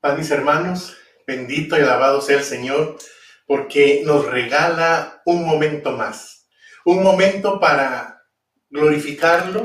Paz, mis hermanos, bendito y alabado sea el Señor, porque nos regala un momento más, un momento para glorificarlo,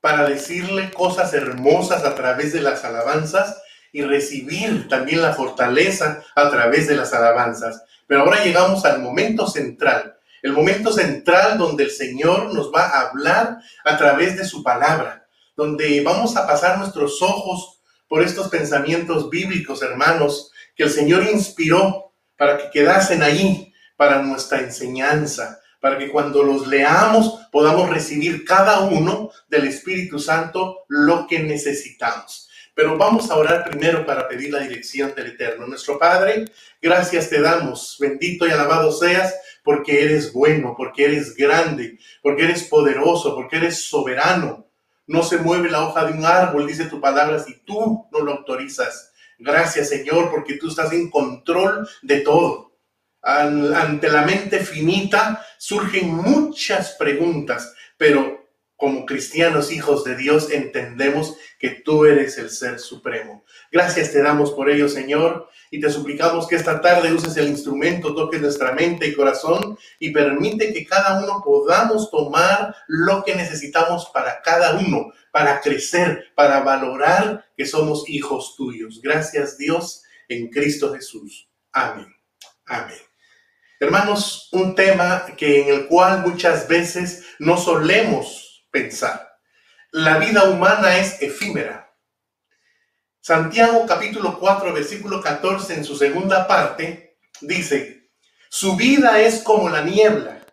para decirle cosas hermosas a través de las alabanzas y recibir también la fortaleza a través de las alabanzas. Pero ahora llegamos al momento central, el momento central donde el Señor nos va a hablar a través de su palabra, donde vamos a pasar nuestros ojos por estos pensamientos bíblicos, hermanos, que el Señor inspiró para que quedasen ahí para nuestra enseñanza, para que cuando los leamos podamos recibir cada uno del Espíritu Santo lo que necesitamos. Pero vamos a orar primero para pedir la dirección del Eterno. Nuestro Padre, gracias te damos. Bendito y alabado seas porque eres bueno, porque eres grande, porque eres poderoso, porque eres soberano no se mueve la hoja de un árbol, dice tu palabra, si tú no lo autorizas. Gracias, Señor, porque tú estás en control de todo. ante la mente finita surgen muchas preguntas, pero como cristianos hijos de Dios entendemos que tú eres el ser supremo. Gracias te damos por ello, Señor, y te suplicamos que esta tarde uses el instrumento, toques nuestra mente y corazón y permite que cada uno podamos tomar lo que necesitamos para cada uno, para crecer, para valorar que somos hijos tuyos. Gracias, Dios, en Cristo Jesús. Amén. Amén. Hermanos, un tema que en el cual muchas veces no solemos pensar. La vida humana es efímera. Santiago capítulo 4, versículo 14 en su segunda parte dice, su vida es como la niebla,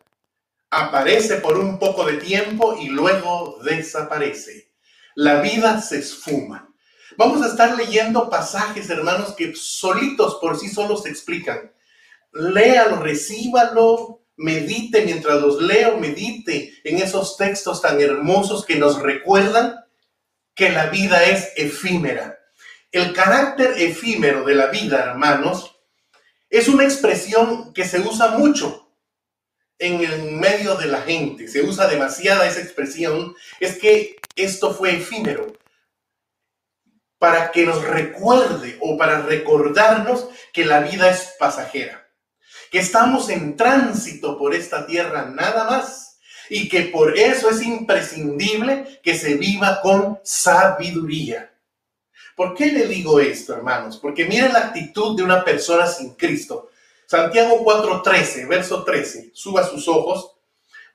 aparece por un poco de tiempo y luego desaparece. La vida se esfuma. Vamos a estar leyendo pasajes, hermanos, que solitos por sí solos se explican. Léalo, recíbalo, medite mientras los leo, medite en esos textos tan hermosos que nos recuerdan que la vida es efímera. El carácter efímero de la vida, hermanos, es una expresión que se usa mucho en el medio de la gente. Se usa demasiada esa expresión. Es que esto fue efímero para que nos recuerde o para recordarnos que la vida es pasajera que estamos en tránsito por esta tierra nada más y que por eso es imprescindible que se viva con sabiduría. ¿Por qué le digo esto, hermanos? Porque miren la actitud de una persona sin Cristo. Santiago 4:13, verso 13, suba sus ojos.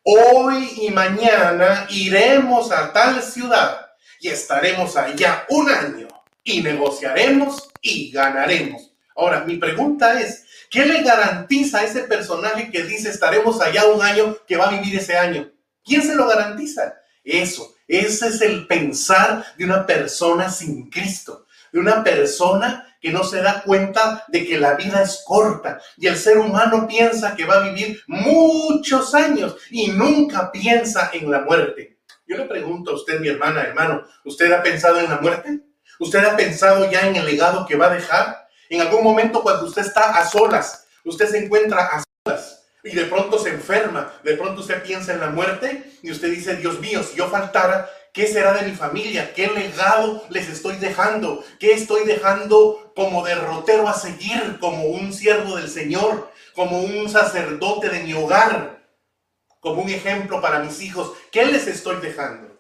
Hoy y mañana iremos a tal ciudad y estaremos allá un año y negociaremos y ganaremos. Ahora, mi pregunta es, ¿Qué le garantiza a ese personaje que dice estaremos allá un año que va a vivir ese año? ¿Quién se lo garantiza? Eso, ese es el pensar de una persona sin Cristo, de una persona que no se da cuenta de que la vida es corta y el ser humano piensa que va a vivir muchos años y nunca piensa en la muerte. Yo le pregunto a usted, mi hermana, hermano, ¿usted ha pensado en la muerte? ¿Usted ha pensado ya en el legado que va a dejar? En algún momento cuando usted está a solas, usted se encuentra a solas y de pronto se enferma, de pronto usted piensa en la muerte y usted dice, Dios mío, si yo faltara, ¿qué será de mi familia? ¿Qué legado les estoy dejando? ¿Qué estoy dejando como derrotero a seguir, como un siervo del Señor, como un sacerdote de mi hogar, como un ejemplo para mis hijos? ¿Qué les estoy dejando?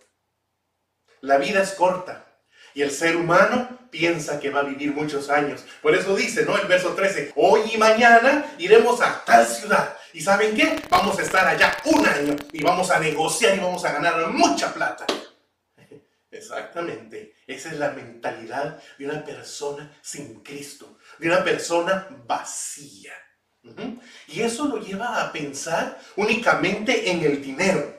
La vida es corta y el ser humano piensa que va a vivir muchos años. Por eso dice, ¿no? El verso 13, hoy y mañana iremos a tal ciudad. ¿Y saben qué? Vamos a estar allá un año y vamos a negociar y vamos a ganar mucha plata. Exactamente. Esa es la mentalidad de una persona sin Cristo, de una persona vacía. Y eso lo lleva a pensar únicamente en el dinero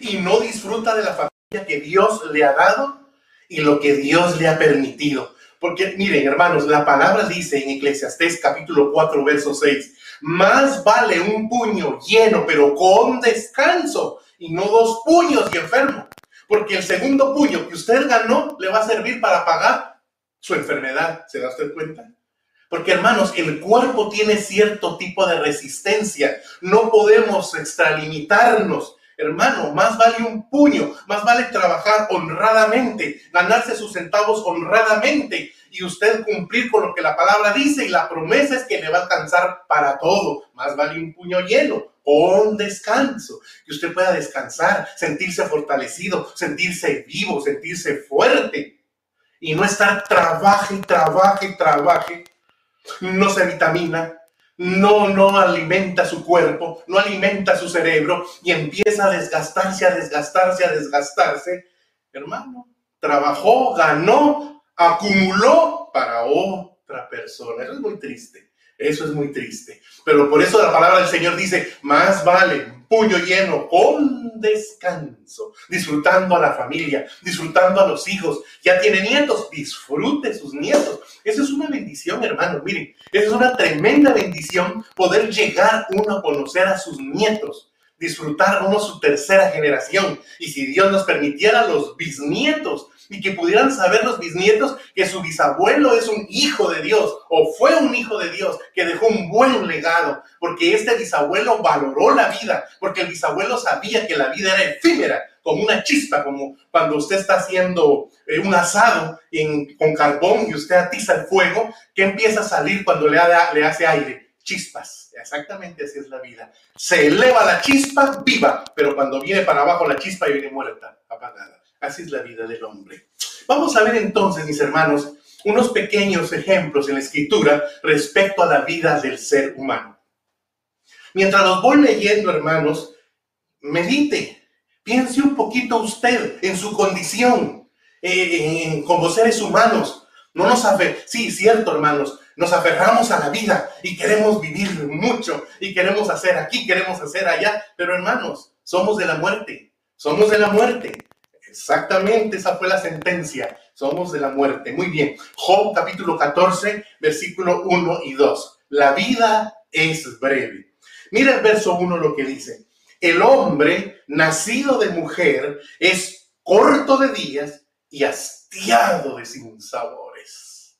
y no disfruta de la familia que Dios le ha dado y lo que Dios le ha permitido. Porque miren, hermanos, la palabra dice en Eclesiastés capítulo 4, verso 6, más vale un puño lleno, pero con descanso, y no dos puños y enfermo. Porque el segundo puño que usted ganó le va a servir para pagar su enfermedad. ¿Se da usted cuenta? Porque hermanos, el cuerpo tiene cierto tipo de resistencia. No podemos extralimitarnos Hermano, más vale un puño, más vale trabajar honradamente, ganarse sus centavos honradamente y usted cumplir con lo que la palabra dice y la promesa es que le va a alcanzar para todo. Más vale un puño lleno con descanso, que usted pueda descansar, sentirse fortalecido, sentirse vivo, sentirse fuerte y no estar trabaje, trabaje, trabaje, no se vitamina, no, no alimenta su cuerpo, no alimenta su cerebro y empieza a desgastarse, a desgastarse, a desgastarse. Hermano, trabajó, ganó, acumuló para otra persona. Eso es muy triste. Eso es muy triste. Pero por eso la palabra del Señor dice, más vale puño lleno con descanso, disfrutando a la familia, disfrutando a los hijos. Ya tiene nietos, disfrute sus nietos. Eso es una bendición, hermano. Miren, eso es una tremenda bendición poder llegar uno a conocer a sus nietos disfrutar uno su tercera generación. Y si Dios nos permitiera los bisnietos, y que pudieran saber los bisnietos que su bisabuelo es un hijo de Dios o fue un hijo de Dios que dejó un buen legado, porque este bisabuelo valoró la vida, porque el bisabuelo sabía que la vida era efímera, como una chispa, como cuando usted está haciendo eh, un asado con carbón y usted atiza el fuego, que empieza a salir cuando le, le hace aire chispas. Exactamente así es la vida. Se eleva la chispa viva, pero cuando viene para abajo la chispa y viene muerta, apagada. Así es la vida del hombre. Vamos a ver entonces, mis hermanos, unos pequeños ejemplos en la escritura respecto a la vida del ser humano. Mientras los voy leyendo, hermanos, medite, piense un poquito usted en su condición eh, como seres humanos. No nos afe sí, cierto, hermanos, nos aferramos a la vida y queremos vivir mucho y queremos hacer aquí, queremos hacer allá, pero hermanos, somos de la muerte, somos de la muerte. Exactamente, esa fue la sentencia. Somos de la muerte. Muy bien. Job capítulo 14, versículo 1 y 2. La vida es breve. Mira el verso 1 lo que dice. El hombre nacido de mujer es corto de días y hastiado de sinsabores.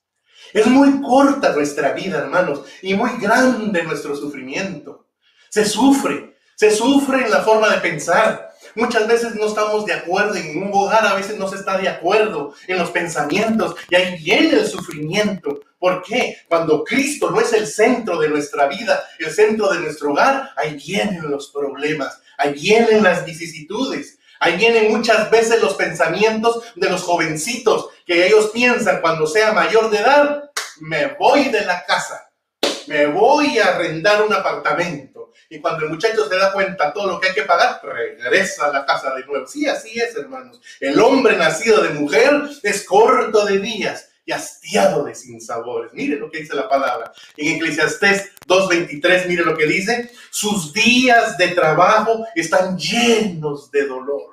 Es muy corta nuestra vida, hermanos, y muy grande nuestro sufrimiento. Se sufre, se sufre en la forma de pensar, Muchas veces no estamos de acuerdo en un hogar, a veces no se está de acuerdo en los pensamientos y ahí viene el sufrimiento. ¿Por qué? Cuando Cristo no es el centro de nuestra vida, el centro de nuestro hogar, ahí vienen los problemas, ahí vienen las vicisitudes. Ahí vienen muchas veces los pensamientos de los jovencitos que ellos piensan cuando sea mayor de edad, me voy de la casa, me voy a arrendar un apartamento y cuando el muchacho se da cuenta todo lo que hay que pagar, regresa a la casa de nuevo. Sí, así es, hermanos. El hombre nacido de mujer es corto de días y hastiado de sinsabores. Mire lo que dice la palabra. En Eclesiastés 2.23, mire lo que dice. Sus días de trabajo están llenos de dolor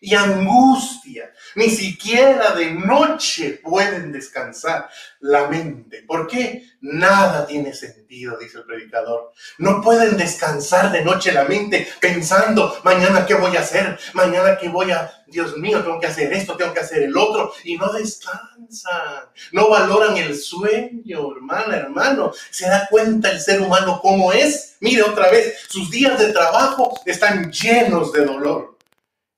y angustia. Ni siquiera de noche pueden descansar la mente. ¿Por qué? Nada tiene sentido, dice el predicador. No pueden descansar de noche la mente pensando, mañana qué voy a hacer, mañana qué voy a, Dios mío, tengo que hacer esto, tengo que hacer el otro. Y no descansan, no valoran el sueño, hermana, hermano. ¿Se da cuenta el ser humano cómo es? Mire otra vez, sus días de trabajo están llenos de dolor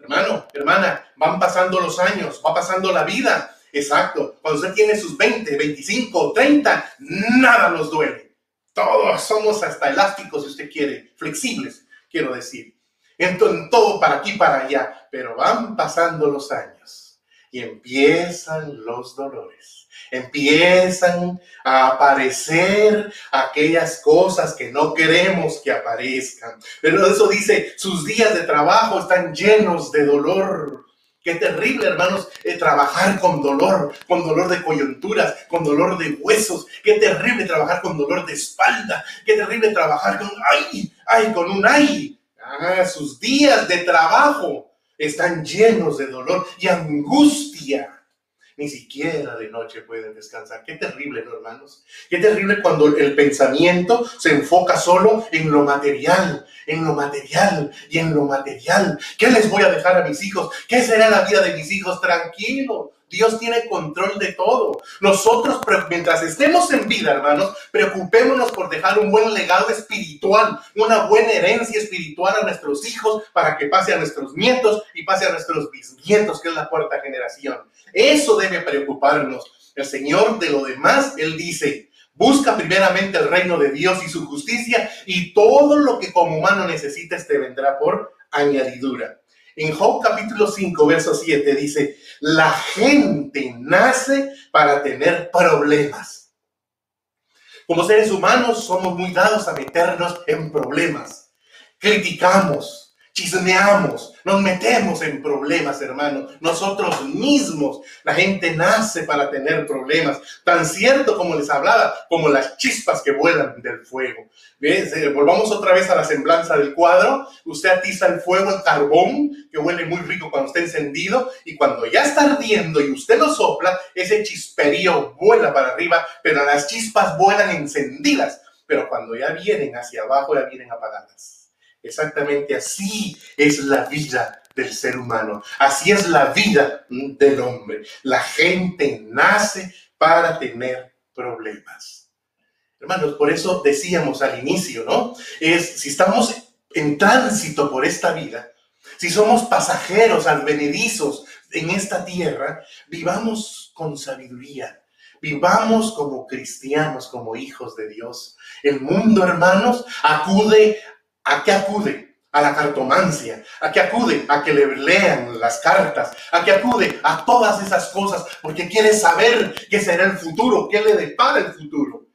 Hermano, hermana, van pasando los años, va pasando la vida. Exacto. Cuando usted tiene sus 20, 25, 30, nada nos duele. Todos somos hasta elásticos, si usted quiere, flexibles, quiero decir. Entonces, todo para aquí, para allá. Pero van pasando los años y empiezan los dolores empiezan a aparecer aquellas cosas que no queremos que aparezcan. Pero eso dice, sus días de trabajo están llenos de dolor. Qué terrible, hermanos, eh, trabajar con dolor, con dolor de coyunturas, con dolor de huesos. Qué terrible trabajar con dolor de espalda. Qué terrible trabajar con, ay, ay, con un ay. Ah, sus días de trabajo están llenos de dolor y angustia ni siquiera de noche pueden descansar. Qué terrible, ¿no, hermanos? Qué terrible cuando el pensamiento se enfoca solo en lo material, en lo material y en lo material. ¿Qué les voy a dejar a mis hijos? ¿Qué será la vida de mis hijos? Tranquilo, Dios tiene control de todo. Nosotros, mientras estemos en vida, hermanos, preocupémonos por dejar un buen legado espiritual, una buena herencia espiritual a nuestros hijos para que pase a nuestros nietos y pase a nuestros bisnietos, que es la cuarta generación. Eso debe preocuparnos. El Señor de lo demás, Él dice, busca primeramente el reino de Dios y su justicia y todo lo que como humano necesites te vendrá por añadidura. En Job capítulo 5, verso 7 dice, la gente nace para tener problemas. Como seres humanos somos muy dados a meternos en problemas. Criticamos, chismeamos, nos metemos en problemas, hermano. Nosotros mismos, la gente nace para tener problemas, tan cierto como les hablaba, como las chispas que vuelan del fuego. ¿Ves? Eh, volvamos otra vez a la semblanza del cuadro. Usted atiza el fuego, el carbón, que huele muy rico cuando está encendido, y cuando ya está ardiendo y usted lo sopla, ese chisperío vuela para arriba, pero las chispas vuelan encendidas. Pero cuando ya vienen hacia abajo, ya vienen apagadas. Exactamente así es la vida del ser humano. Así es la vida del hombre. La gente nace para tener problemas. Hermanos, por eso decíamos al inicio, ¿no? Es si estamos en tránsito por esta vida, si somos pasajeros advenedizos en esta tierra, vivamos con sabiduría, vivamos como cristianos, como hijos de Dios. El mundo, hermanos, acude ¿A qué acude? A la cartomancia. ¿A qué acude? A que le lean las cartas. ¿A qué acude? A todas esas cosas. Porque quiere saber qué será el futuro, qué le depara el futuro.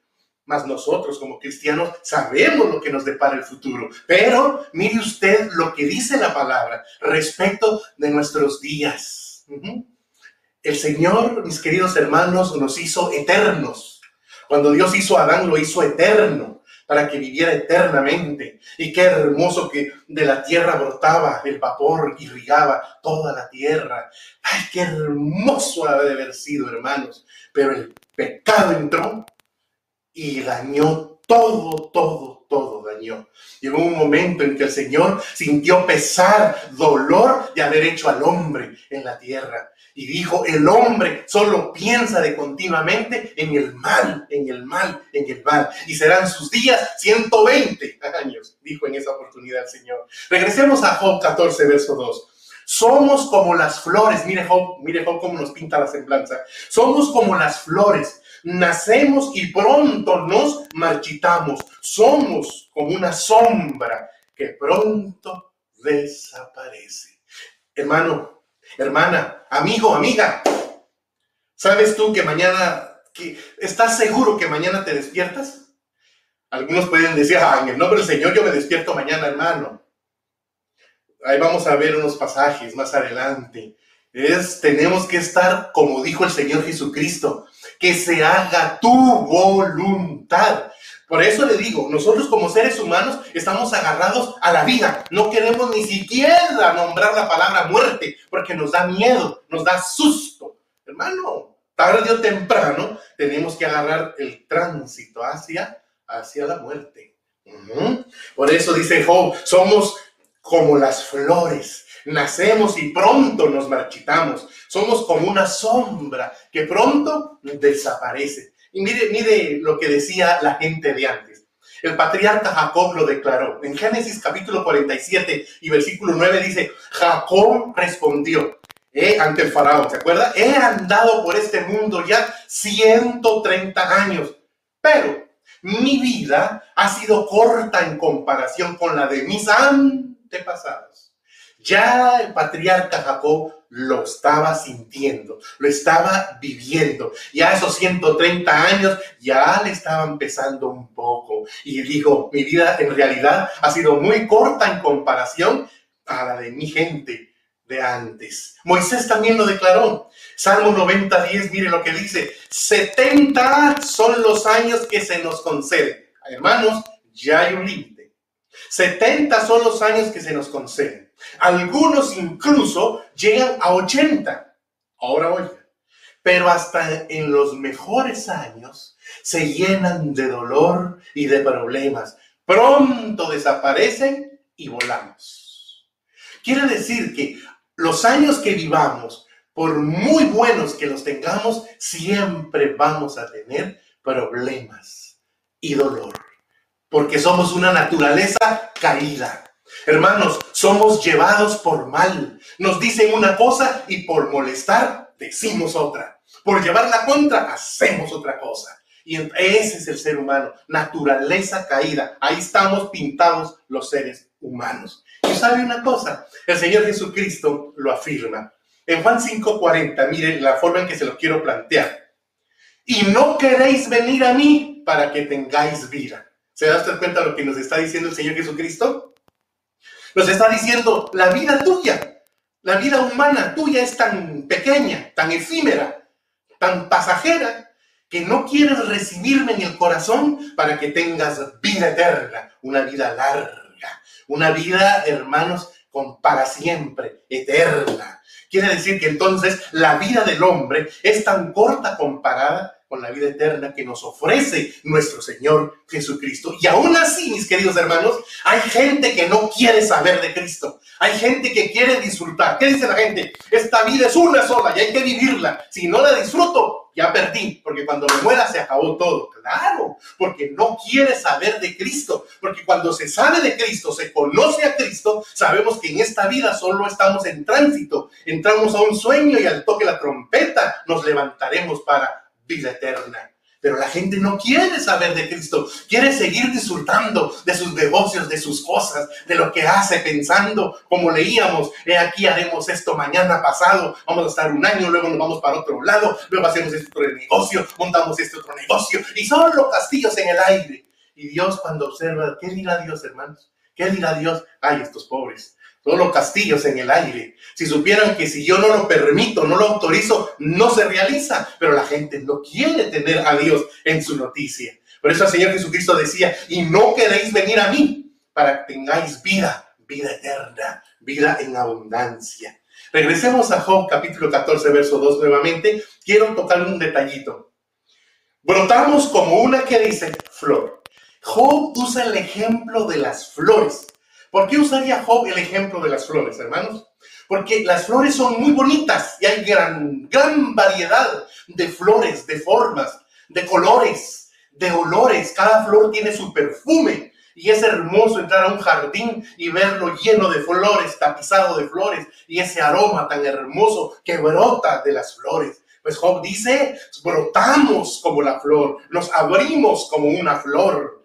Mas nosotros como cristianos sabemos lo que nos depara el futuro. Pero mire usted lo que dice la palabra respecto de nuestros días. El Señor, mis queridos hermanos, nos hizo eternos. Cuando Dios hizo a Adán, lo hizo eterno para que viviera eternamente. Y qué hermoso que de la tierra brotaba el vapor, irrigaba toda la tierra. Ay, qué hermoso ha de haber sido, hermanos. Pero el pecado entró y dañó todo, todo, todo dañó. Llegó un momento en que el Señor sintió pesar, dolor de haber hecho al hombre en la tierra. Y dijo, el hombre solo piensa de continuamente en el mal, en el mal, en el mal. Y serán sus días 120 años, dijo en esa oportunidad el Señor. Regresemos a Job 14, verso 2. Somos como las flores, mire Job, mire Job cómo nos pinta la semblanza. Somos como las flores, nacemos y pronto nos marchitamos. Somos como una sombra que pronto desaparece. Hermano, hermana, amigo, amiga, ¿sabes tú que mañana, que estás seguro que mañana te despiertas? Algunos pueden decir, ah, en el nombre del Señor yo me despierto mañana, hermano. Ahí vamos a ver unos pasajes más adelante. Es, tenemos que estar, como dijo el Señor Jesucristo, que se haga tu voluntad. Por eso le digo, nosotros como seres humanos estamos agarrados a la vida. No queremos ni siquiera nombrar la palabra muerte porque nos da miedo, nos da susto. Hermano, tarde o temprano tenemos que agarrar el tránsito hacia, hacia la muerte. Por eso dice Job, somos como las flores. Nacemos y pronto nos marchitamos. Somos como una sombra que pronto desaparece. Y mire, mire lo que decía la gente de antes. El patriarca Jacob lo declaró. En Génesis capítulo 47 y versículo 9 dice, Jacob respondió ante el faraón, ¿se acuerda? He andado por este mundo ya 130 años, pero mi vida ha sido corta en comparación con la de mis antepasados. Ya el patriarca Jacob lo estaba sintiendo, lo estaba viviendo. Ya esos 130 años ya le estaban pesando un poco. Y dijo, mi vida en realidad ha sido muy corta en comparación a la de mi gente de antes. Moisés también lo declaró. Salmo 90, 10, mire lo que dice. 70 son los años que se nos conceden. Hermanos, ya hay un límite. 70 son los años que se nos conceden. Algunos incluso llegan a 80. Ahora oiga. Pero hasta en los mejores años se llenan de dolor y de problemas. Pronto desaparecen y volamos. Quiere decir que los años que vivamos por muy buenos que los tengamos, siempre vamos a tener problemas y dolor, porque somos una naturaleza caída. Hermanos, somos llevados por mal. Nos dicen una cosa y por molestar decimos otra. Por llevar la contra hacemos otra cosa. Y ese es el ser humano, naturaleza caída. Ahí estamos pintados los seres humanos. Y sabe una cosa, el Señor Jesucristo lo afirma. En Juan 5:40, miren la forma en que se lo quiero plantear. Y no queréis venir a mí para que tengáis vida. ¿Se da usted cuenta de lo que nos está diciendo el Señor Jesucristo? Nos está diciendo, la vida tuya, la vida humana tuya es tan pequeña, tan efímera, tan pasajera, que no quieres recibirme en el corazón para que tengas vida eterna, una vida larga, una vida, hermanos, con para siempre, eterna. Quiere decir que entonces la vida del hombre es tan corta comparada con la vida eterna que nos ofrece nuestro Señor Jesucristo. Y aún así, mis queridos hermanos, hay gente que no quiere saber de Cristo. Hay gente que quiere disfrutar. ¿Qué dice la gente? Esta vida es una sola y hay que vivirla. Si no la disfruto, ya perdí, porque cuando me muera se acabó todo. Claro, porque no quiere saber de Cristo, porque cuando se sabe de Cristo, se conoce a Cristo, sabemos que en esta vida solo estamos en tránsito, entramos a un sueño y al toque la trompeta nos levantaremos para vida eterna. Pero la gente no quiere saber de Cristo, quiere seguir disfrutando de sus negocios, de sus cosas, de lo que hace, pensando, como leíamos, he aquí haremos esto mañana pasado, vamos a estar un año, luego nos vamos para otro lado, luego hacemos este otro negocio, montamos este otro negocio, y son los castillos en el aire. Y Dios cuando observa, ¿qué dirá Dios, hermanos? ¿Qué dirá Dios? Ay, estos pobres, todos castillos en el aire. Si supieran que si yo no lo permito, no lo autorizo, no se realiza. Pero la gente no quiere tener a Dios en su noticia. Por eso el Señor Jesucristo decía, y no queréis venir a mí para que tengáis vida, vida eterna, vida en abundancia. Regresemos a Job capítulo 14, verso 2 nuevamente. Quiero tocar un detallito. Brotamos como una que dice flor. Job usa el ejemplo de las flores. ¿Por qué usaría Job el ejemplo de las flores, hermanos? Porque las flores son muy bonitas y hay gran, gran variedad de flores, de formas, de colores, de olores. Cada flor tiene su perfume. Y es hermoso entrar a un jardín y verlo lleno de flores, tapizado de flores, y ese aroma tan hermoso que brota de las flores. Pues Job dice, brotamos como la flor, nos abrimos como una flor,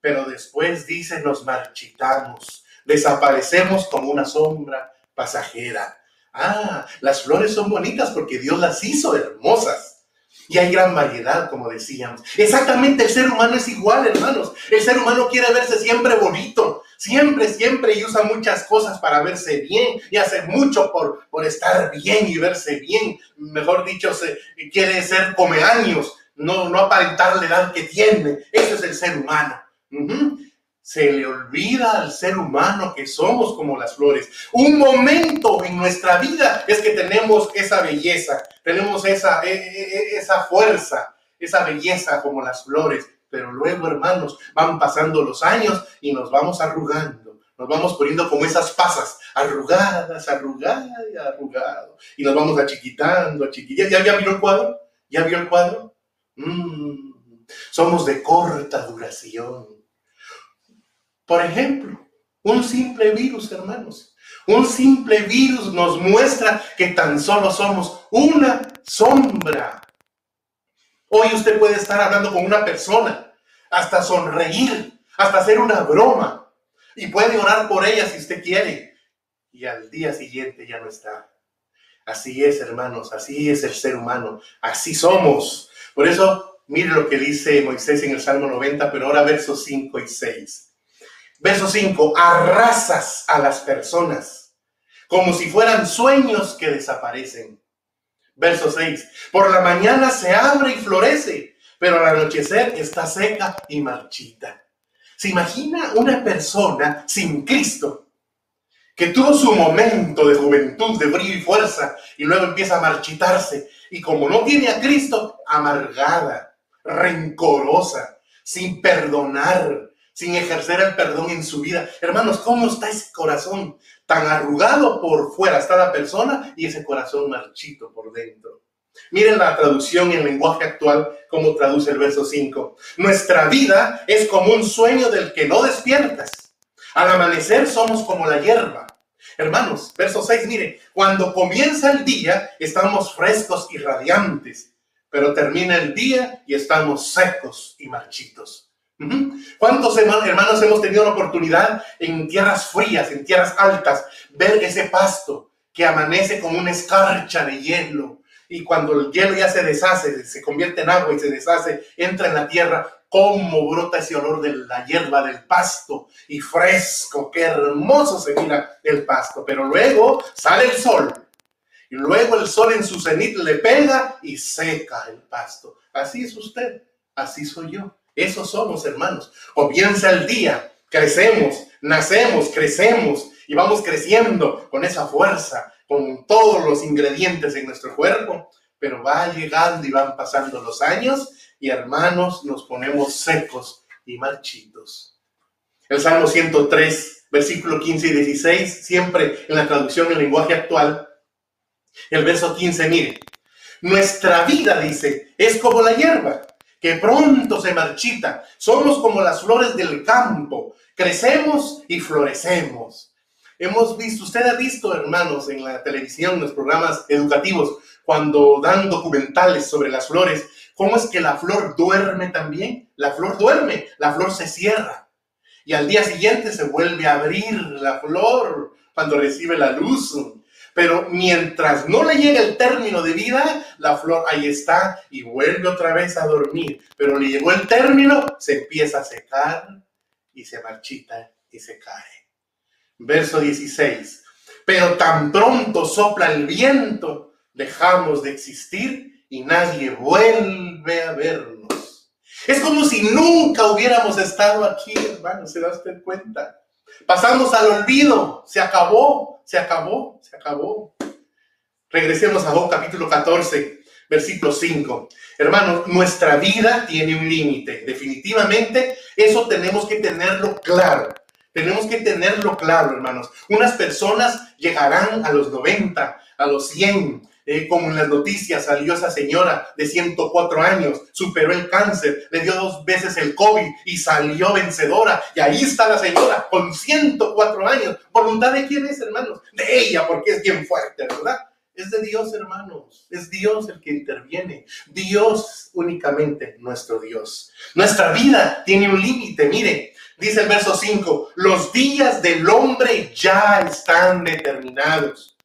pero después dice, nos marchitamos, desaparecemos como una sombra pasajera. Ah, las flores son bonitas porque Dios las hizo hermosas. Y hay gran variedad, como decíamos. Exactamente, el ser humano es igual, hermanos. El ser humano quiere verse siempre bonito, siempre, siempre, y usa muchas cosas para verse bien, y hace mucho por, por estar bien y verse bien. Mejor dicho, quiere ser come no, no aparentar la edad que tiene. Eso es el ser humano se le olvida al ser humano que somos como las flores. Un momento en nuestra vida es que tenemos esa belleza, tenemos esa, e, e, e, esa fuerza, esa belleza como las flores. Pero luego, hermanos, van pasando los años y nos vamos arrugando. Nos vamos poniendo como esas pasas, arrugadas, arrugadas y arrugado. Y nos vamos achiquitando, achiquitando. ¿Ya, ya vio el cuadro? ¿Ya vio el cuadro? Mm, somos de corta duración por ejemplo, un simple virus, hermanos. Un simple virus nos muestra que tan solo somos una sombra. Hoy usted puede estar hablando con una persona, hasta sonreír, hasta hacer una broma, y puede orar por ella si usted quiere, y al día siguiente ya no está. Así es, hermanos, así es el ser humano, así somos. Por eso, mire lo que dice Moisés en el Salmo 90, pero ahora versos 5 y 6. Verso 5, arrasas a las personas como si fueran sueños que desaparecen. Verso 6, por la mañana se abre y florece, pero al anochecer está seca y marchita. ¿Se imagina una persona sin Cristo que tuvo su momento de juventud, de brillo y fuerza, y luego empieza a marchitarse, y como no tiene a Cristo, amargada, rencorosa, sin perdonar, sin ejercer el perdón en su vida. Hermanos, ¿cómo está ese corazón tan arrugado por fuera? Está la persona y ese corazón marchito por dentro. Miren la traducción en lenguaje actual, como traduce el verso 5. Nuestra vida es como un sueño del que no despiertas. Al amanecer somos como la hierba. Hermanos, verso 6, mire, cuando comienza el día estamos frescos y radiantes, pero termina el día y estamos secos y marchitos. ¿Cuántos hermanos hemos tenido la oportunidad en tierras frías, en tierras altas, ver ese pasto que amanece como una escarcha de hielo? Y cuando el hielo ya se deshace, se convierte en agua y se deshace, entra en la tierra, cómo brota ese olor de la hierba, del pasto, y fresco, qué hermoso se mira el pasto. Pero luego sale el sol, y luego el sol en su cenit le pega y seca el pasto. Así es usted, así soy yo. Esos somos, hermanos. Comienza el día, crecemos, nacemos, crecemos y vamos creciendo con esa fuerza, con todos los ingredientes en nuestro cuerpo, pero va llegando y van pasando los años y hermanos nos ponemos secos y marchitos. El Salmo 103, versículo 15 y 16, siempre en la traducción en lenguaje actual, el verso 15, mire, nuestra vida, dice, es como la hierba que pronto se marchita. Somos como las flores del campo, crecemos y florecemos. Hemos visto, usted ha visto, hermanos, en la televisión, en los programas educativos, cuando dan documentales sobre las flores, cómo es que la flor duerme también. La flor duerme, la flor se cierra. Y al día siguiente se vuelve a abrir la flor cuando recibe la luz. Pero mientras no le llega el término de vida, la flor ahí está y vuelve otra vez a dormir. Pero le llegó el término, se empieza a secar y se marchita y se cae. Verso 16. Pero tan pronto sopla el viento, dejamos de existir y nadie vuelve a vernos. Es como si nunca hubiéramos estado aquí, hermano, ¿se da usted cuenta? Pasamos al olvido, se acabó, se acabó, se acabó. Regresemos a Job capítulo 14, versículo 5. Hermanos, nuestra vida tiene un límite. Definitivamente, eso tenemos que tenerlo claro. Tenemos que tenerlo claro, hermanos. Unas personas llegarán a los 90, a los 100, eh, como en las noticias salió esa señora de 104 años, superó el cáncer, le dio dos veces el COVID y salió vencedora. Y ahí está la señora con 104 años. ¿Voluntad de quién es, hermanos? De ella, porque es bien fuerte, ¿verdad? Es de Dios, hermanos. Es Dios el que interviene. Dios únicamente, nuestro Dios. Nuestra vida tiene un límite. Mire, dice el verso 5, los días del hombre ya están determinados.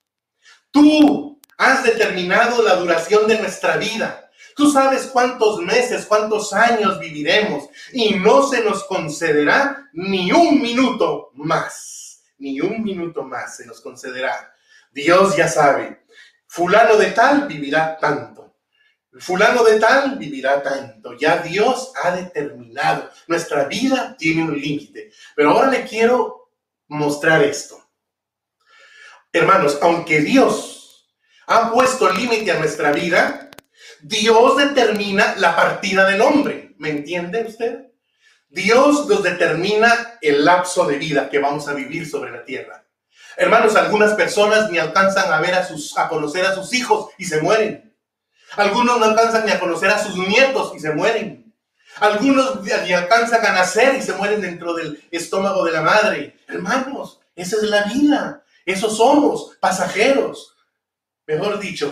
Tú Has determinado la duración de nuestra vida. Tú sabes cuántos meses, cuántos años viviremos y no se nos concederá ni un minuto más. Ni un minuto más se nos concederá. Dios ya sabe. Fulano de tal vivirá tanto. Fulano de tal vivirá tanto. Ya Dios ha determinado. Nuestra vida tiene un límite. Pero ahora le quiero mostrar esto. Hermanos, aunque Dios han puesto límite a nuestra vida, Dios determina la partida del hombre. ¿Me entiende usted? Dios nos determina el lapso de vida que vamos a vivir sobre la tierra. Hermanos, algunas personas ni alcanzan a ver a sus, a conocer a sus hijos y se mueren. Algunos no alcanzan ni a conocer a sus nietos y se mueren. Algunos ni alcanzan a nacer y se mueren dentro del estómago de la madre. Hermanos, esa es la vida. Esos somos pasajeros. Mejor dicho,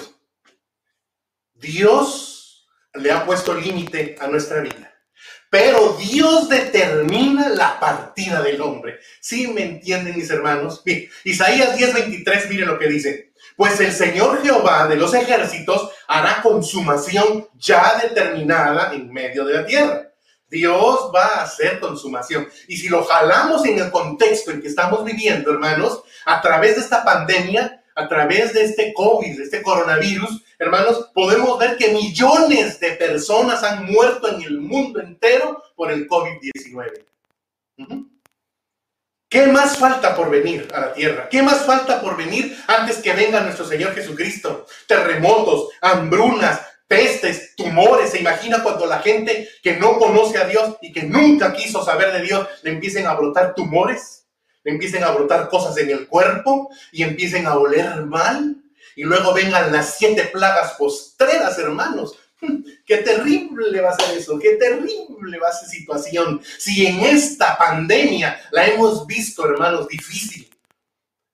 Dios le ha puesto límite a nuestra vida. Pero Dios determina la partida del hombre. ¿Sí me entienden mis hermanos? Bien, Isaías 10:23, mire lo que dice. Pues el Señor Jehová de los ejércitos hará consumación ya determinada en medio de la tierra. Dios va a hacer consumación. Y si lo jalamos en el contexto en que estamos viviendo, hermanos, a través de esta pandemia, a través de este COVID, de este coronavirus, hermanos, podemos ver que millones de personas han muerto en el mundo entero por el COVID-19. ¿Qué más falta por venir a la tierra? ¿Qué más falta por venir antes que venga nuestro Señor Jesucristo? Terremotos, hambrunas, pestes, tumores. Se imagina cuando la gente que no conoce a Dios y que nunca quiso saber de Dios le empiecen a brotar tumores, empiecen a brotar cosas en el cuerpo y empiecen a oler mal. Y luego vengan las siete plagas postreras, hermanos. Qué terrible va a ser eso, qué terrible va a ser situación. Si en esta pandemia la hemos visto, hermanos, difícil.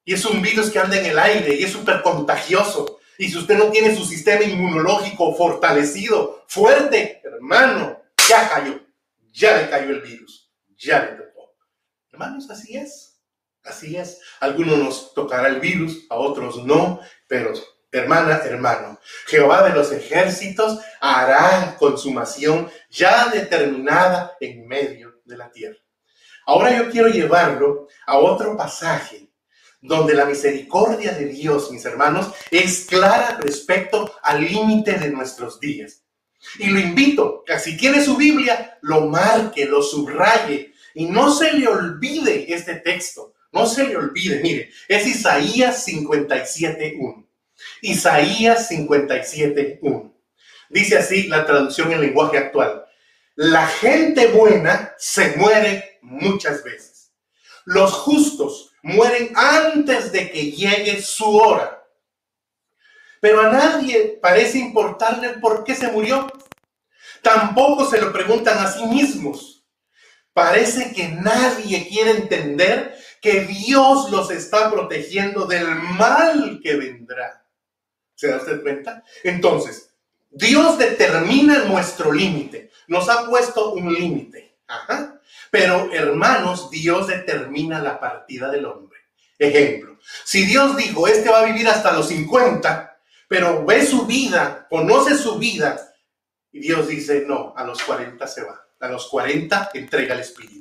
Y es un virus que anda en el aire y es súper contagioso. Y si usted no tiene su sistema inmunológico fortalecido, fuerte, hermano, ya cayó. Ya le cayó el virus. Ya le tocó. Hermanos, así es. Así es. A algunos nos tocará el virus, a otros no. Pero hermana, hermano, Jehová de los ejércitos hará consumación ya determinada en medio de la tierra. Ahora yo quiero llevarlo a otro pasaje donde la misericordia de Dios, mis hermanos, es clara respecto al límite de nuestros días. Y lo invito, que si tiene su Biblia, lo marque, lo subraye y no se le olvide este texto. No se le olvide, mire, es Isaías 57.1. Isaías 57.1. Dice así la traducción en lenguaje actual. La gente buena se muere muchas veces. Los justos mueren antes de que llegue su hora. Pero a nadie parece importarle por qué se murió. Tampoco se lo preguntan a sí mismos. Parece que nadie quiere entender que Dios los está protegiendo del mal que vendrá. ¿Se da cuenta? Entonces, Dios determina nuestro límite. Nos ha puesto un límite. Pero, hermanos, Dios determina la partida del hombre. Ejemplo, si Dios dijo, este va a vivir hasta los 50, pero ve su vida, conoce su vida, y Dios dice, no, a los 40 se va. A los 40 entrega el Espíritu.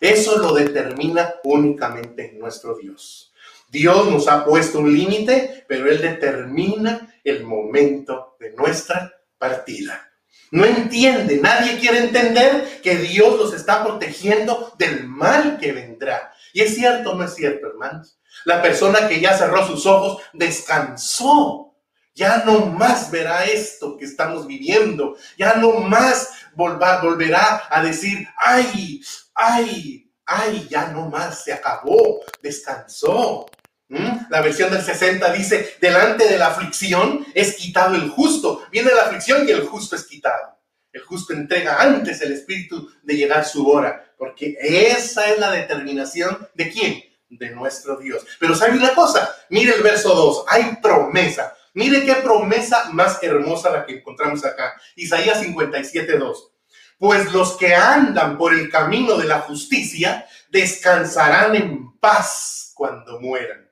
Eso lo determina únicamente nuestro Dios. Dios nos ha puesto un límite, pero Él determina el momento de nuestra partida. No entiende, nadie quiere entender que Dios los está protegiendo del mal que vendrá. Y es cierto, no es cierto, hermanos. La persona que ya cerró sus ojos descansó. Ya no más verá esto que estamos viviendo. Ya no más volverá a decir, ay, ay, ay, ya no más, se acabó, descansó. ¿Mm? La versión del 60 dice, delante de la aflicción es quitado el justo. Viene la aflicción y el justo es quitado. El justo entrega antes el espíritu de llegar su hora, porque esa es la determinación de quién? De nuestro Dios. Pero sabe una cosa, mire el verso 2, hay promesa. Mire qué promesa más hermosa la que encontramos acá. Isaías 57, 2. Pues los que andan por el camino de la justicia descansarán en paz cuando mueran.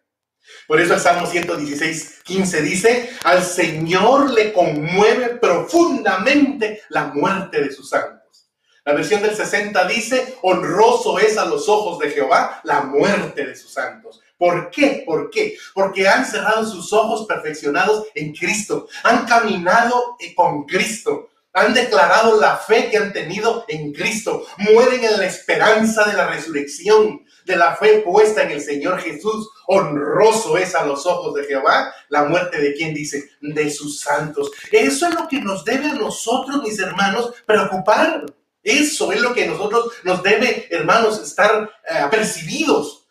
Por eso el Salmo 116, 15 dice, al Señor le conmueve profundamente la muerte de sus santos. La versión del 60 dice, honroso es a los ojos de Jehová la muerte de sus santos. ¿Por qué? ¿Por qué? Porque han cerrado sus ojos perfeccionados en Cristo, han caminado con Cristo, han declarado la fe que han tenido en Cristo, mueren en la esperanza de la resurrección, de la fe puesta en el Señor Jesús. Honroso es a los ojos de Jehová la muerte de quien dice, de sus santos. Eso es lo que nos debe a nosotros, mis hermanos, preocupar. Eso es lo que nosotros nos debe, hermanos, estar eh, apercibidos.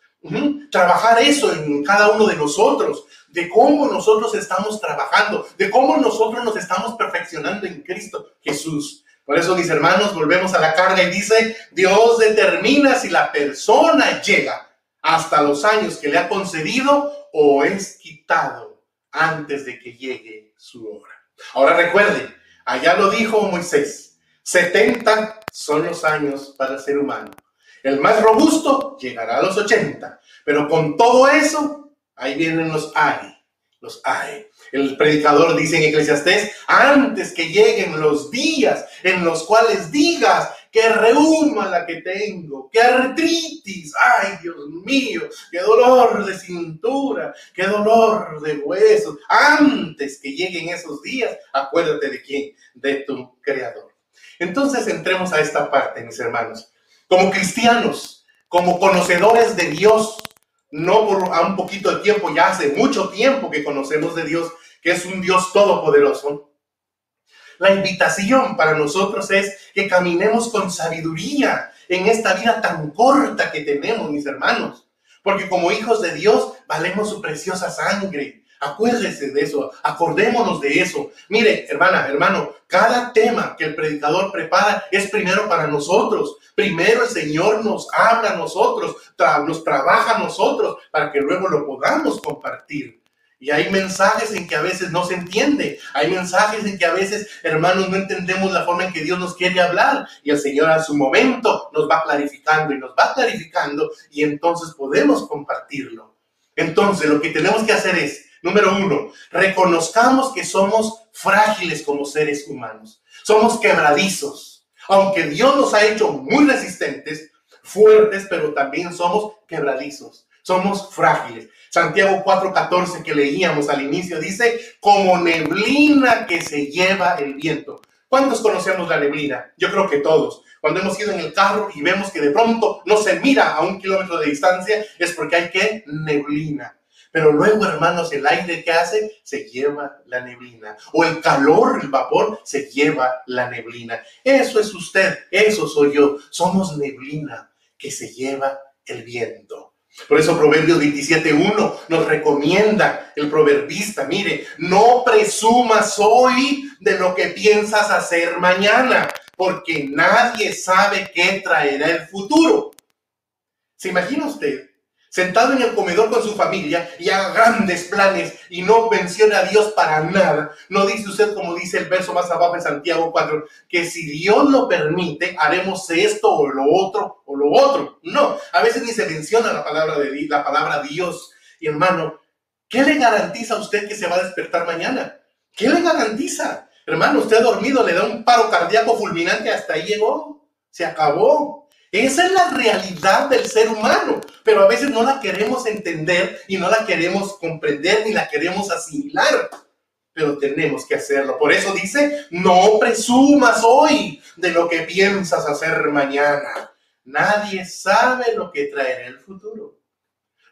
Trabajar eso en cada uno de nosotros, de cómo nosotros estamos trabajando, de cómo nosotros nos estamos perfeccionando en Cristo Jesús. Por eso, mis hermanos, volvemos a la carga y dice, Dios determina si la persona llega hasta los años que le ha concedido o es quitado antes de que llegue su hora. Ahora recuerde, allá lo dijo Moisés, 70 son los años para el ser humano. El más robusto llegará a los 80, pero con todo eso, ahí vienen los hay, los hay. El predicador dice en Eclesiastés, antes que lleguen los días en los cuales digas, que reuma la que tengo, que artritis, ay Dios mío, qué dolor de cintura, qué dolor de huesos. Antes que lleguen esos días, acuérdate de quién, de tu creador. Entonces entremos a esta parte, mis hermanos. Como cristianos, como conocedores de Dios, no por a un poquito de tiempo, ya hace mucho tiempo que conocemos de Dios, que es un Dios todopoderoso. La invitación para nosotros es que caminemos con sabiduría en esta vida tan corta que tenemos, mis hermanos. Porque como hijos de Dios valemos su preciosa sangre. Acuérdese de eso, acordémonos de eso. Mire, hermana, hermano, cada tema que el predicador prepara es primero para nosotros. Primero el Señor nos habla a nosotros, nos trabaja a nosotros para que luego lo podamos compartir. Y hay mensajes en que a veces no se entiende. Hay mensajes en que a veces, hermanos, no entendemos la forma en que Dios nos quiere hablar. Y el Señor a su momento nos va clarificando y nos va clarificando y entonces podemos compartirlo. Entonces, lo que tenemos que hacer es Número uno, reconozcamos que somos frágiles como seres humanos. Somos quebradizos. Aunque Dios nos ha hecho muy resistentes, fuertes, pero también somos quebradizos. Somos frágiles. Santiago 4:14 que leíamos al inicio dice, como neblina que se lleva el viento. ¿Cuántos conocemos la neblina? Yo creo que todos. Cuando hemos ido en el carro y vemos que de pronto no se mira a un kilómetro de distancia, es porque hay que neblina. Pero luego, hermanos, el aire que hace se lleva la neblina. O el calor, el vapor, se lleva la neblina. Eso es usted, eso soy yo. Somos neblina que se lleva el viento. Por eso Proverbios 27.1 nos recomienda el proverbista, mire, no presumas hoy de lo que piensas hacer mañana, porque nadie sabe qué traerá el futuro. ¿Se imagina usted sentado en el comedor con su familia y haga grandes planes y no mencione a Dios para nada. No dice usted, como dice el verso más abajo en Santiago 4, que si Dios lo permite, haremos esto o lo otro o lo otro. No, a veces ni se menciona la palabra, de, la palabra Dios. Y hermano, ¿qué le garantiza a usted que se va a despertar mañana? ¿Qué le garantiza? Hermano, usted ha dormido, le da un paro cardíaco fulminante, hasta ahí llegó, se acabó. Esa es la realidad del ser humano, pero a veces no la queremos entender y no la queremos comprender ni la queremos asimilar. Pero tenemos que hacerlo. Por eso dice, no presumas hoy de lo que piensas hacer mañana. Nadie sabe lo que traerá el futuro.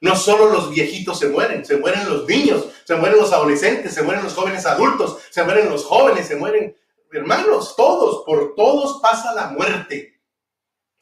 No solo los viejitos se mueren, se mueren los niños, se mueren los adolescentes, se mueren los jóvenes adultos, se mueren los jóvenes, se mueren hermanos, todos, por todos pasa la muerte.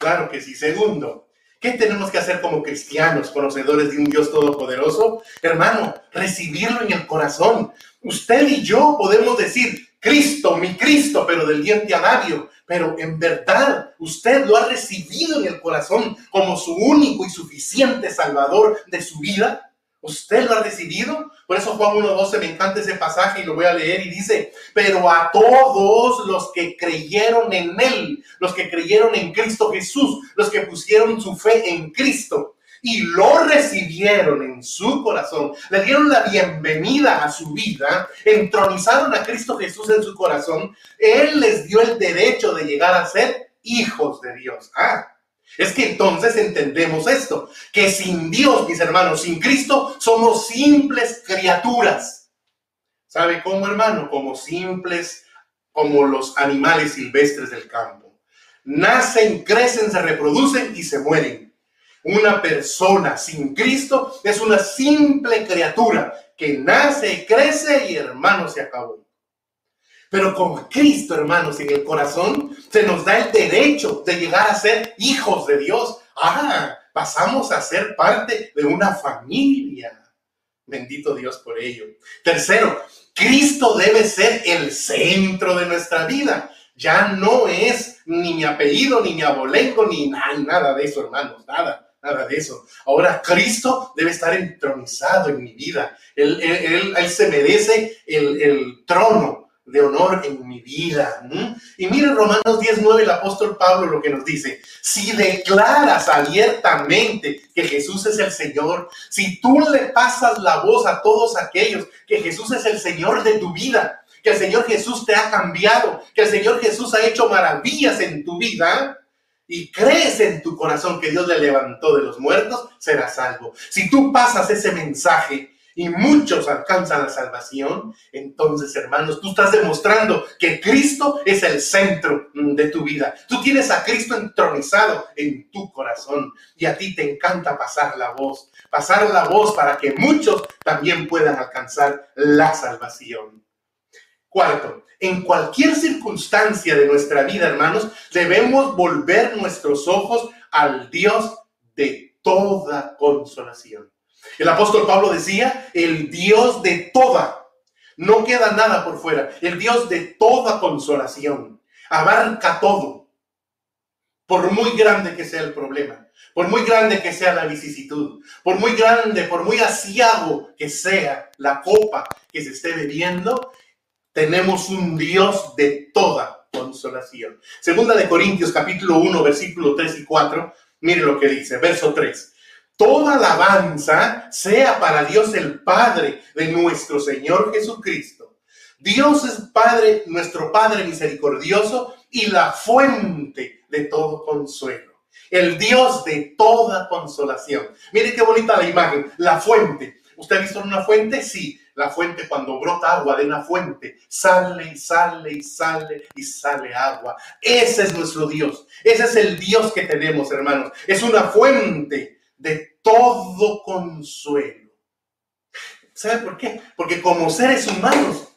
Claro que sí. Segundo, ¿qué tenemos que hacer como cristianos, conocedores de un Dios todopoderoso? Hermano, recibirlo en el corazón. Usted y yo podemos decir, Cristo, mi Cristo, pero del diente a labio. Pero en verdad, usted lo ha recibido en el corazón como su único y suficiente Salvador de su vida. ¿Usted lo ha recibido? Por eso Juan 1.12 me encanta ese pasaje y lo voy a leer y dice, pero a todos los que creyeron en Él, los que creyeron en Cristo Jesús, los que pusieron su fe en Cristo y lo recibieron en su corazón, le dieron la bienvenida a su vida, entronizaron a Cristo Jesús en su corazón, Él les dio el derecho de llegar a ser hijos de Dios. Ah, es que entonces entendemos esto, que sin Dios, mis hermanos, sin Cristo, somos simples criaturas. ¿Sabe cómo, hermano? Como simples, como los animales silvestres del campo. Nacen, crecen, se reproducen y se mueren. Una persona sin Cristo es una simple criatura que nace, crece y hermano se acabó. Pero con Cristo, hermanos, en el corazón, se nos da el derecho de llegar a ser hijos de Dios. Ah, pasamos a ser parte de una familia. Bendito Dios por ello. Tercero, Cristo debe ser el centro de nuestra vida. Ya no es ni mi apellido, ni mi abolengo, ni nada, de eso, hermanos, nada nada de eso. Ahora Cristo debe estar entronizado en mi vida. Él, él, se merece el, el, trono de honor en mi vida. Y mire Romanos 19, el apóstol Pablo lo que nos dice, si declaras abiertamente que Jesús es el Señor, si tú le pasas la voz a todos aquellos que Jesús es el Señor de tu vida, que el Señor Jesús te ha cambiado, que el Señor Jesús ha hecho maravillas en tu vida, y crees en tu corazón que Dios le levantó de los muertos, serás salvo. Si tú pasas ese mensaje y muchos alcanzan la salvación, entonces, hermanos, tú estás demostrando que Cristo es el centro de tu vida. Tú tienes a Cristo entronizado en tu corazón y a ti te encanta pasar la voz, pasar la voz para que muchos también puedan alcanzar la salvación. Cuarto, en cualquier circunstancia de nuestra vida, hermanos, debemos volver nuestros ojos al Dios de toda consolación. El apóstol Pablo decía, el Dios de toda, no queda nada por fuera, el Dios de toda consolación, abarca todo, por muy grande que sea el problema, por muy grande que sea la vicisitud, por muy grande, por muy asiago que sea la copa que se esté bebiendo, tenemos un Dios de toda consolación. Segunda de Corintios capítulo 1, versículo 3 y 4, mire lo que dice, verso 3. Toda alabanza sea para Dios el Padre de nuestro Señor Jesucristo. Dios es Padre, nuestro Padre misericordioso y la fuente de todo consuelo. El Dios de toda consolación. Mire qué bonita la imagen, la fuente. ¿Usted ha visto una fuente? Sí, la fuente cuando brota agua de una fuente, sale y sale y sale y sale agua. Ese es nuestro Dios. Ese es el Dios que tenemos, hermanos. Es una fuente de todo consuelo. ¿Sabe por qué? Porque como seres humanos,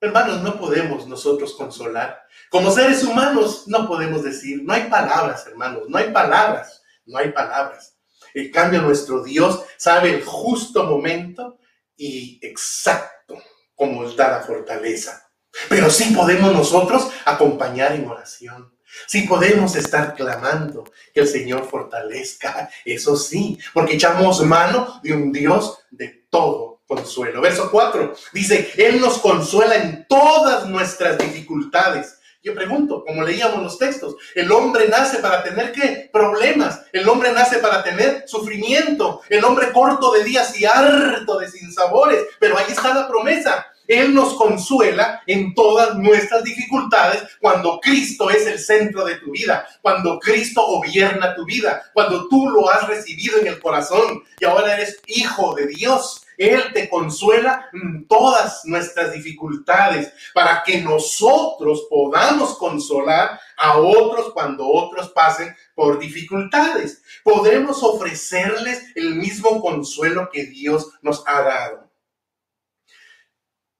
hermanos, no podemos nosotros consolar. Como seres humanos no podemos decir, no hay palabras, hermanos, no hay palabras, no hay palabras. En cambio, nuestro Dios sabe el justo momento y exacto como da la fortaleza. Pero sí podemos nosotros acompañar en oración. Sí podemos estar clamando que el Señor fortalezca, eso sí, porque echamos mano de un Dios de todo consuelo. Verso 4 dice, Él nos consuela en todas nuestras dificultades. Yo pregunto, como leíamos los textos, el hombre nace para tener qué? Problemas. El hombre nace para tener sufrimiento. El hombre corto de días y harto de sinsabores. Pero ahí está la promesa. Él nos consuela en todas nuestras dificultades cuando Cristo es el centro de tu vida, cuando Cristo gobierna tu vida, cuando tú lo has recibido en el corazón y ahora eres hijo de Dios. Él te consuela en todas nuestras dificultades para que nosotros podamos consolar a otros cuando otros pasen por dificultades. Podemos ofrecerles el mismo consuelo que Dios nos ha dado.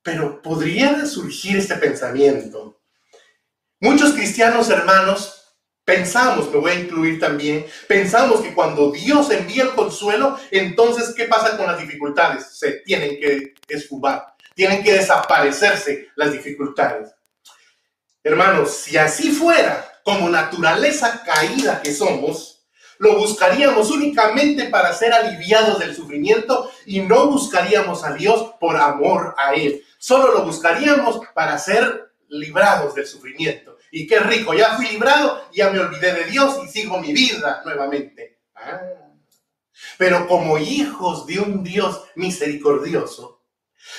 Pero podría surgir este pensamiento. Muchos cristianos hermanos pensamos, me voy a incluir también, pensamos que cuando Dios envía el consuelo, entonces, ¿qué pasa con las dificultades? Se tienen que esfumar, tienen que desaparecerse las dificultades. Hermanos, si así fuera, como naturaleza caída que somos, lo buscaríamos únicamente para ser aliviados del sufrimiento y no buscaríamos a Dios por amor a Él. Solo lo buscaríamos para ser librados del sufrimiento. Y qué rico, ya fui librado, ya me olvidé de Dios y sigo mi vida nuevamente. Ah. Pero como hijos de un Dios misericordioso,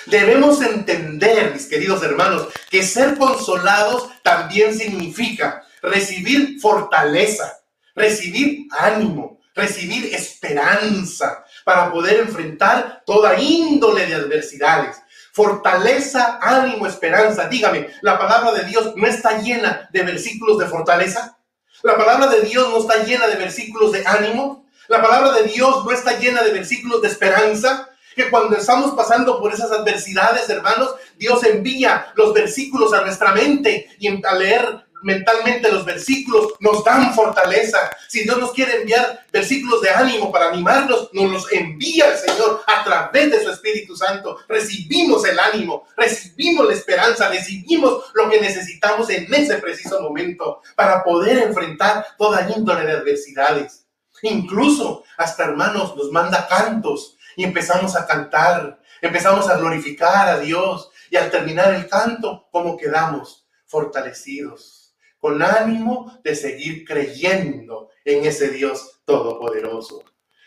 debemos entender, mis queridos hermanos, que ser consolados también significa recibir fortaleza, recibir ánimo, recibir esperanza para poder enfrentar toda índole de adversidades. Fortaleza, ánimo, esperanza. Dígame, ¿la palabra de Dios no está llena de versículos de fortaleza? ¿La palabra de Dios no está llena de versículos de ánimo? ¿La palabra de Dios no está llena de versículos de esperanza? que cuando estamos pasando por esas adversidades, hermanos, Dios envía los versículos a nuestra mente y al leer mentalmente los versículos nos dan fortaleza. Si Dios nos quiere enviar versículos de ánimo para animarnos, nos los envía el Señor a través de su Espíritu Santo. Recibimos el ánimo, recibimos la esperanza, recibimos lo que necesitamos en ese preciso momento para poder enfrentar toda índole de adversidades. Incluso hasta hermanos nos manda cantos y empezamos a cantar, empezamos a glorificar a Dios y al terminar el canto, ¿cómo quedamos? Fortalecidos con ánimo de seguir creyendo en ese Dios todopoderoso.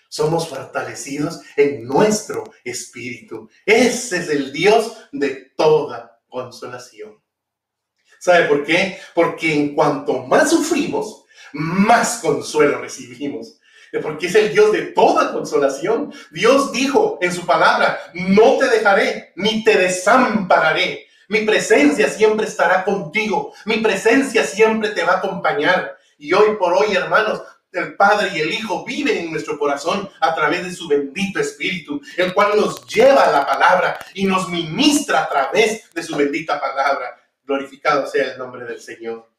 Somos fortalecidos en nuestro espíritu. Ese es el Dios de toda consolación. ¿Sabe por qué? Porque en cuanto más sufrimos, más consuelo recibimos. Porque es el Dios de toda consolación. Dios dijo en su palabra, no te dejaré ni te desampararé. Mi presencia siempre estará contigo. Mi presencia siempre te va a acompañar. Y hoy por hoy, hermanos, el Padre y el Hijo viven en nuestro corazón a través de su bendito Espíritu, el cual nos lleva a la palabra y nos ministra a través de su bendita palabra. Glorificado sea el nombre del Señor.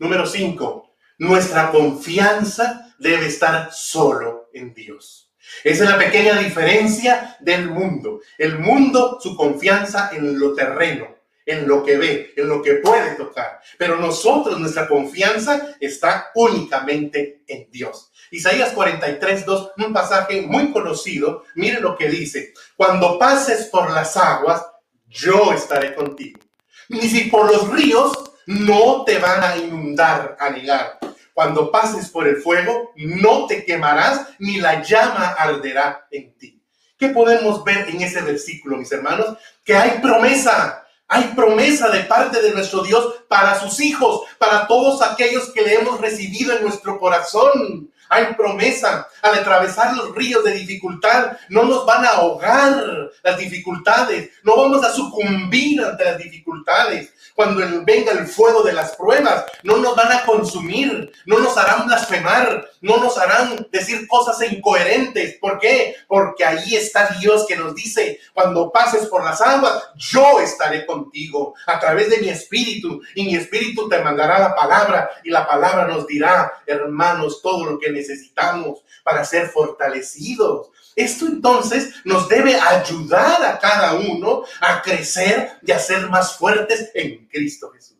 Número 5. Nuestra confianza debe estar solo en Dios. Esa es la pequeña diferencia del mundo. El mundo, su confianza en lo terreno, en lo que ve, en lo que puede tocar. Pero nosotros, nuestra confianza está únicamente en Dios. Isaías 43, 2, un pasaje muy conocido. Miren lo que dice. Cuando pases por las aguas, yo estaré contigo. Ni si por los ríos no te van a inundar, a negar. Cuando pases por el fuego, no te quemarás, ni la llama arderá en ti. ¿Qué podemos ver en ese versículo, mis hermanos? Que hay promesa, hay promesa de parte de nuestro Dios para sus hijos, para todos aquellos que le hemos recibido en nuestro corazón. Hay promesa. Al atravesar los ríos de dificultad, no nos van a ahogar las dificultades. No vamos a sucumbir ante las dificultades cuando venga el fuego de las pruebas, no nos van a consumir, no nos harán blasfemar, no nos harán decir cosas incoherentes. ¿Por qué? Porque ahí está Dios que nos dice, cuando pases por las aguas, yo estaré contigo a través de mi espíritu y mi espíritu te mandará la palabra y la palabra nos dirá, hermanos, todo lo que necesitamos para ser fortalecidos. Esto entonces nos debe ayudar a cada uno a crecer y a ser más fuertes en Cristo Jesús.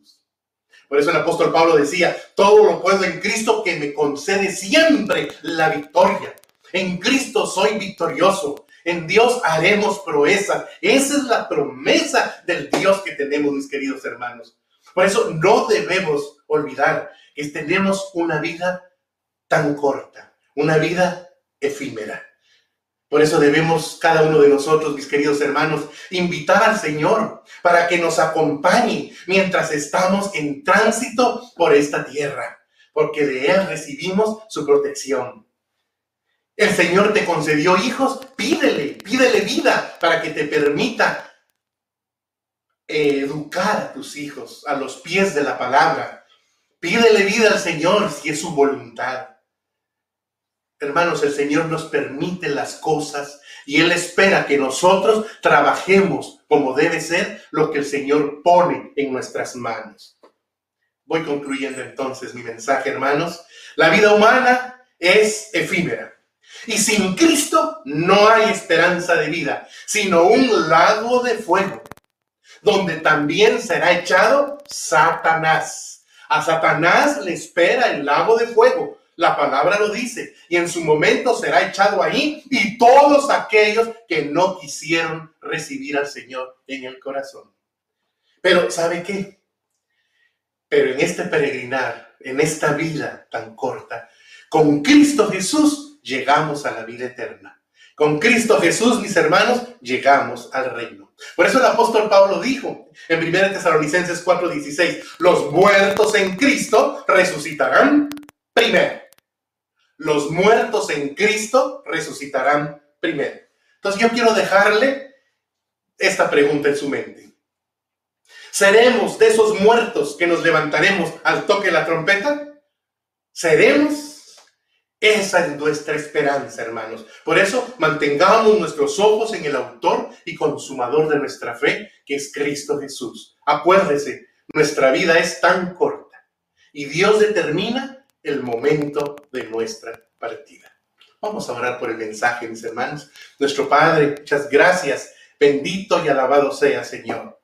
Por eso el apóstol Pablo decía, todo lo puedo en Cristo que me concede siempre la victoria. En Cristo soy victorioso. En Dios haremos proeza. Esa es la promesa del Dios que tenemos, mis queridos hermanos. Por eso no debemos olvidar que tenemos una vida tan corta, una vida efímera. Por eso debemos cada uno de nosotros, mis queridos hermanos, invitar al Señor para que nos acompañe mientras estamos en tránsito por esta tierra, porque de Él recibimos su protección. El Señor te concedió hijos, pídele, pídele vida para que te permita educar a tus hijos a los pies de la palabra. Pídele vida al Señor si es su voluntad. Hermanos, el Señor nos permite las cosas y Él espera que nosotros trabajemos como debe ser lo que el Señor pone en nuestras manos. Voy concluyendo entonces mi mensaje, hermanos. La vida humana es efímera. Y sin Cristo no hay esperanza de vida, sino un lago de fuego, donde también será echado Satanás. A Satanás le espera el lago de fuego, la palabra lo dice. Y en su momento será echado ahí y todos aquellos que no quisieron recibir al Señor en el corazón. Pero ¿sabe qué? Pero en este peregrinar, en esta vida tan corta, con Cristo Jesús llegamos a la vida eterna. Con Cristo Jesús, mis hermanos, llegamos al reino. Por eso el apóstol Pablo dijo en 1 Tesalonicenses 4:16, los muertos en Cristo resucitarán primero los muertos en Cristo resucitarán primero. Entonces yo quiero dejarle esta pregunta en su mente. ¿Seremos de esos muertos que nos levantaremos al toque de la trompeta? ¿Seremos? Esa es nuestra esperanza, hermanos. Por eso mantengamos nuestros ojos en el autor y consumador de nuestra fe, que es Cristo Jesús. Acuérdese, nuestra vida es tan corta y Dios determina el momento de nuestra partida. Vamos a orar por el mensaje, mis hermanos. Nuestro Padre, muchas gracias. Bendito y alabado sea, Señor.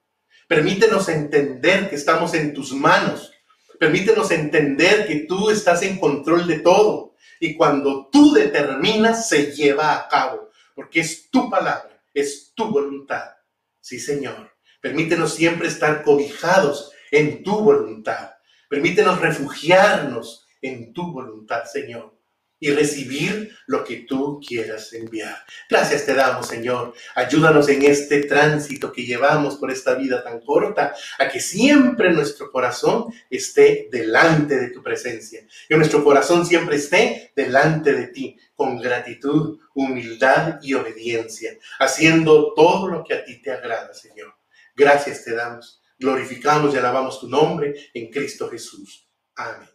Permítenos entender que estamos en tus manos. Permítenos entender que tú estás en control de todo. Y cuando tú determinas, se lleva a cabo. Porque es tu palabra, es tu voluntad. Sí, Señor. Permítenos siempre estar cobijados en tu voluntad. Permítenos refugiarnos en tu voluntad, Señor, y recibir lo que tú quieras enviar. Gracias te damos, Señor. Ayúdanos en este tránsito que llevamos por esta vida tan corta, a que siempre nuestro corazón esté delante de tu presencia, que nuestro corazón siempre esté delante de ti, con gratitud, humildad y obediencia, haciendo todo lo que a ti te agrada, Señor. Gracias te damos. Glorificamos y alabamos tu nombre en Cristo Jesús. Amén.